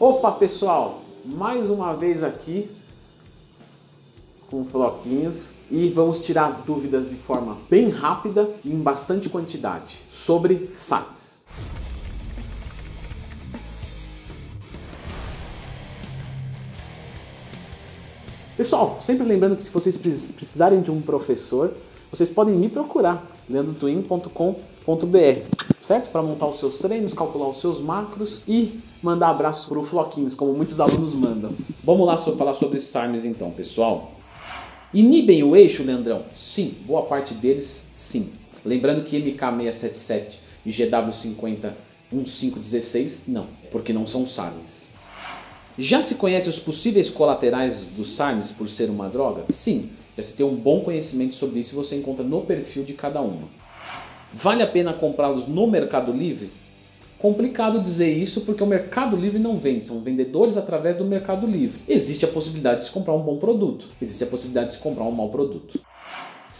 Opa pessoal, mais uma vez aqui com floquinhos e vamos tirar dúvidas de forma bem rápida e em bastante quantidade sobre SARMs. Pessoal, sempre lembrando que se vocês precisarem de um professor, vocês podem me procurar, leandrotwin.com.br, certo? Para montar os seus treinos, calcular os seus macros e mandar abraços para o Floquinhos, como muitos alunos mandam. Vamos lá falar sobre SARMs então, pessoal. Inibem o eixo, Leandrão? Sim, boa parte deles sim. Lembrando que MK677 e GW50 1516 não, porque não são SARMs. Já se conhece os possíveis colaterais dos SARMs por ser uma droga? Sim, já se tem um bom conhecimento sobre isso e você encontra no perfil de cada uma. Vale a pena comprá-los no Mercado Livre? Complicado dizer isso porque o Mercado Livre não vende, são vendedores através do Mercado Livre. Existe a possibilidade de se comprar um bom produto, existe a possibilidade de se comprar um mau produto.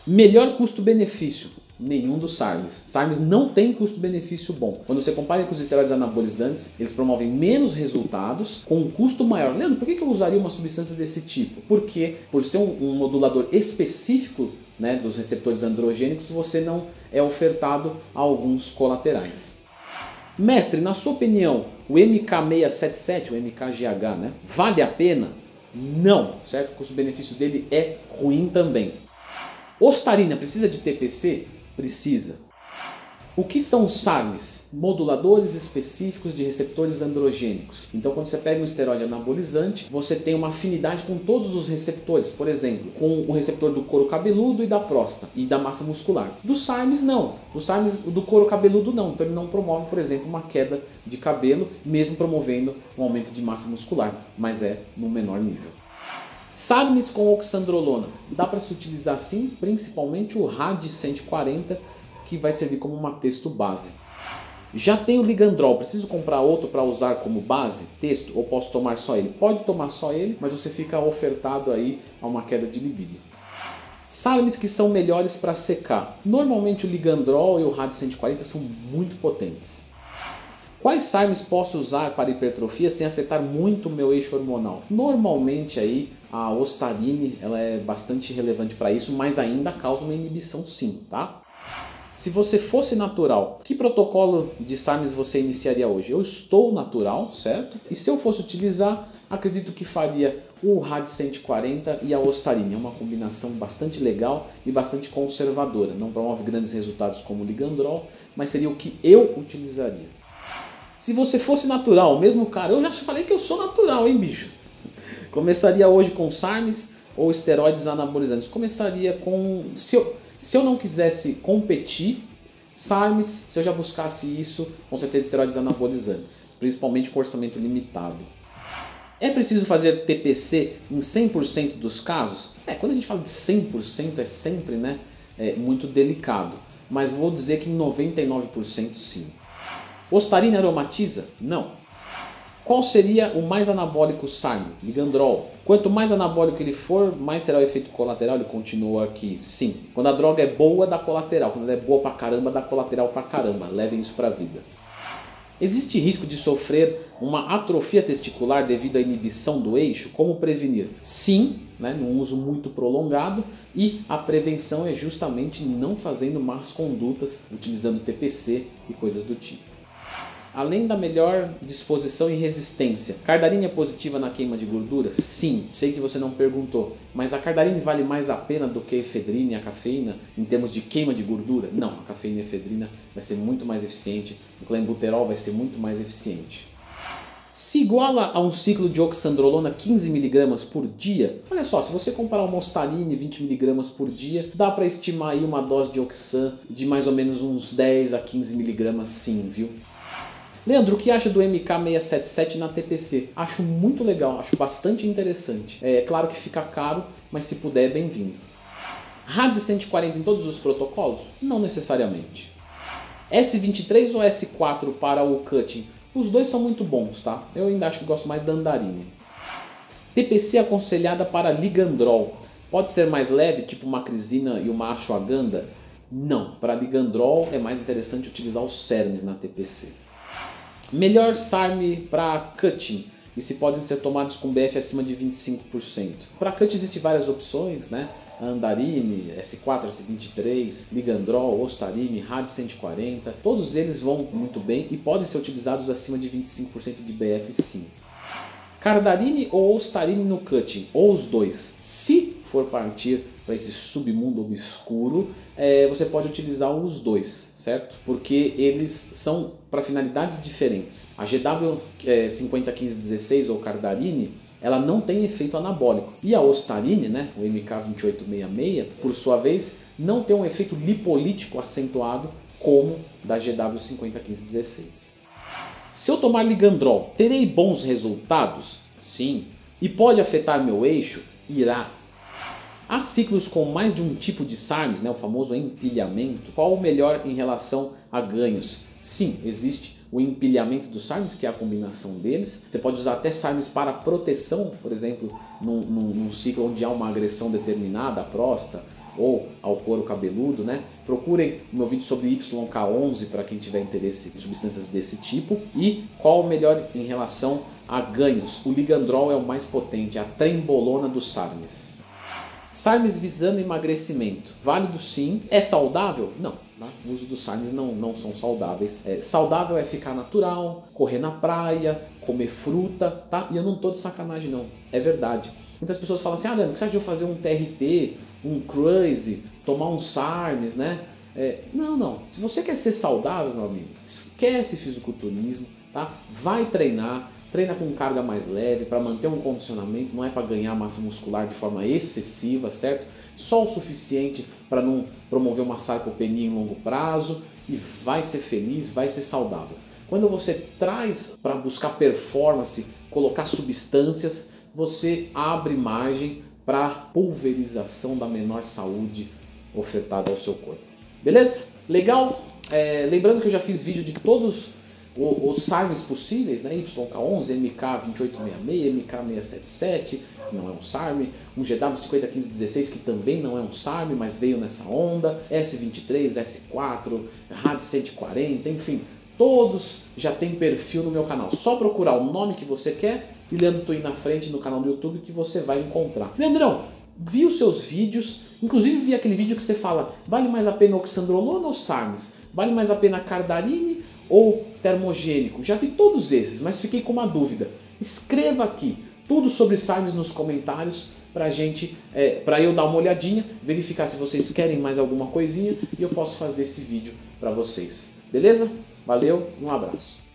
Melhor custo-benefício nenhum dos SARMs. SARMs não tem custo-benefício bom. Quando você compara com os esteroides anabolizantes, eles promovem menos resultados com um custo maior. Leandro, por que eu usaria uma substância desse tipo? Porque, por ser um, um modulador específico né, dos receptores androgênicos, você não é ofertado a alguns colaterais. Mestre, na sua opinião, o MK677, o MKGH, né, vale a pena? Não, certo? O custo-benefício dele é ruim também. Ostarina precisa de TPC? Precisa. O que são os SARMs? Moduladores específicos de receptores androgênicos. Então, quando você pega um esteroide anabolizante, você tem uma afinidade com todos os receptores. Por exemplo, com o receptor do couro cabeludo e da próstata e da massa muscular. Dos SARMs, não. Os SARMs do couro cabeludo, não. Então, ele não promove, por exemplo, uma queda de cabelo, mesmo promovendo um aumento de massa muscular, mas é no menor nível. SARMs com oxandrolona. Dá para se utilizar sim, principalmente o RAD 140 que vai servir como uma texto base. Já tenho ligandrol, preciso comprar outro para usar como base, texto, ou posso tomar só ele? Pode tomar só ele, mas você fica ofertado aí a uma queda de libido. Sarmes que são melhores para secar. Normalmente o ligandrol e o RAD 140 são muito potentes. Quais SARMs posso usar para hipertrofia sem afetar muito o meu eixo hormonal? Normalmente aí a ostarine ela é bastante relevante para isso, mas ainda causa uma inibição sim, tá? Se você fosse natural, que protocolo de SARMs você iniciaria hoje? Eu estou natural, certo? E se eu fosse utilizar, acredito que faria o RAD 140 e a Ostarine. É uma combinação bastante legal e bastante conservadora. Não promove grandes resultados como o Ligandrol, mas seria o que eu utilizaria. Se você fosse natural, mesmo cara, eu já falei que eu sou natural, hein, bicho? Começaria hoje com SARMs ou esteroides anabolizantes? Começaria com. Se eu, se eu não quisesse competir, SARMs, se eu já buscasse isso, com certeza esteroides anabolizantes, principalmente com orçamento limitado. É preciso fazer TPC em 100% dos casos? É, quando a gente fala de 100% é sempre né, é muito delicado, mas vou dizer que em 99% sim. Ostarina aromatiza? Não. Qual seria o mais anabólico SARM? Ligandrol. Quanto mais anabólico ele for, mais será o efeito colateral? Ele continua aqui. Sim. Quando a droga é boa, dá colateral. Quando ela é boa pra caramba, dá colateral pra caramba. Levem isso pra vida. Existe risco de sofrer uma atrofia testicular devido à inibição do eixo? Como prevenir? Sim, né, num uso muito prolongado e a prevenção é justamente não fazendo más condutas, utilizando TPC e coisas do tipo. Além da melhor disposição e resistência, cardarine é positiva na queima de gordura? Sim, sei que você não perguntou, mas a cardarine vale mais a pena do que a efedrina e a cafeína em termos de queima de gordura? Não, a cafeína e a efedrina vai ser muito mais eficiente, o clenbuterol vai ser muito mais eficiente. Se iguala a um ciclo de oxandrolona 15mg por dia, olha só, se você comparar uma ostarine 20mg por dia, dá para estimar aí uma dose de oxan de mais ou menos uns 10 a 15mg sim, viu? Leandro, o que acha do MK677 na TPC? Acho muito legal, acho bastante interessante. É claro que fica caro, mas se puder é bem-vindo. RAD 140 em todos os protocolos? Não necessariamente. S23 ou S4 para o cutting? Os dois são muito bons, tá? Eu ainda acho que gosto mais da andarine. TPC aconselhada para ligandrol. Pode ser mais leve, tipo uma crisina e uma ashwagandha? Não, para ligandrol é mais interessante utilizar os CERMs na TPC. Melhor SARM para cutting. e se podem ser tomados com BF acima de 25%. Para cut existem várias opções, né? Andarine, S4, S23, Ligandrol, Ostarine, RAD 140, todos eles vão muito bem e podem ser utilizados acima de 25% de BF sim. Cardarine ou Ostarine no cutting, ou os dois. Se for partir para esse submundo obscuro, é, você pode utilizar os dois, certo? Porque eles são para finalidades diferentes. A GW é, 501516 ou Cardarine ela não tem efeito anabólico. E a Ostarine, né, o MK2866, por sua vez, não tem um efeito lipolítico acentuado como da GW501516. Se eu tomar ligandrol, terei bons resultados? Sim. E pode afetar meu eixo? Irá. Há ciclos com mais de um tipo de SARMs, né, o famoso empilhamento. Qual o melhor em relação a ganhos? Sim, existe o empilhamento dos SARMs, que é a combinação deles. Você pode usar até SARMs para proteção, por exemplo, num, num, num ciclo onde há uma agressão determinada à próstata ou ao couro cabeludo, né? Procurem o meu vídeo sobre YK11 para quem tiver interesse em substâncias desse tipo. E qual o melhor em relação a ganhos? O ligandrol é o mais potente, a trembolona dos SARMs. SARMs visando emagrecimento. Válido sim. É saudável? Não. Tá? O uso dos SARMs não, não são saudáveis. É, saudável é ficar natural, correr na praia, comer fruta, tá? E eu não tô de sacanagem não. É verdade. Muitas pessoas falam assim, ah Leandro, o que você acha de eu fazer um TRT, um cruise, tomar um SARMs, né? É, não, não. Se você quer ser saudável, meu amigo, esquece fisiculturismo, tá? Vai treinar, treina com carga mais leve para manter um condicionamento, não é para ganhar massa muscular de forma excessiva, certo? Só o suficiente para não promover uma sarcopenia em longo prazo e vai ser feliz, vai ser saudável. Quando você traz para buscar performance, colocar substâncias, você abre margem para pulverização da menor saúde ofertada ao seu corpo. Beleza? Legal? É, lembrando que eu já fiz vídeo de todos os SARMs possíveis, né? YK11, MK2866, MK677, que não é um SARM, um GW501516, que também não é um SARM, mas veio nessa onda, S23, S4, RAD 140, enfim, todos já tem perfil no meu canal. Só procurar o nome que você quer e Leandro Twin na frente no canal do YouTube que você vai encontrar. Leandrão, vi os seus vídeos, inclusive vi aquele vídeo que você fala, vale mais a pena oxandrolona ou SARMs? Vale mais a pena cardarine ou termogênico? Já vi todos esses, mas fiquei com uma dúvida. Escreva aqui tudo sobre SARMs nos comentários pra gente, é, para eu dar uma olhadinha, verificar se vocês querem mais alguma coisinha e eu posso fazer esse vídeo para vocês. Beleza? Valeu, um abraço.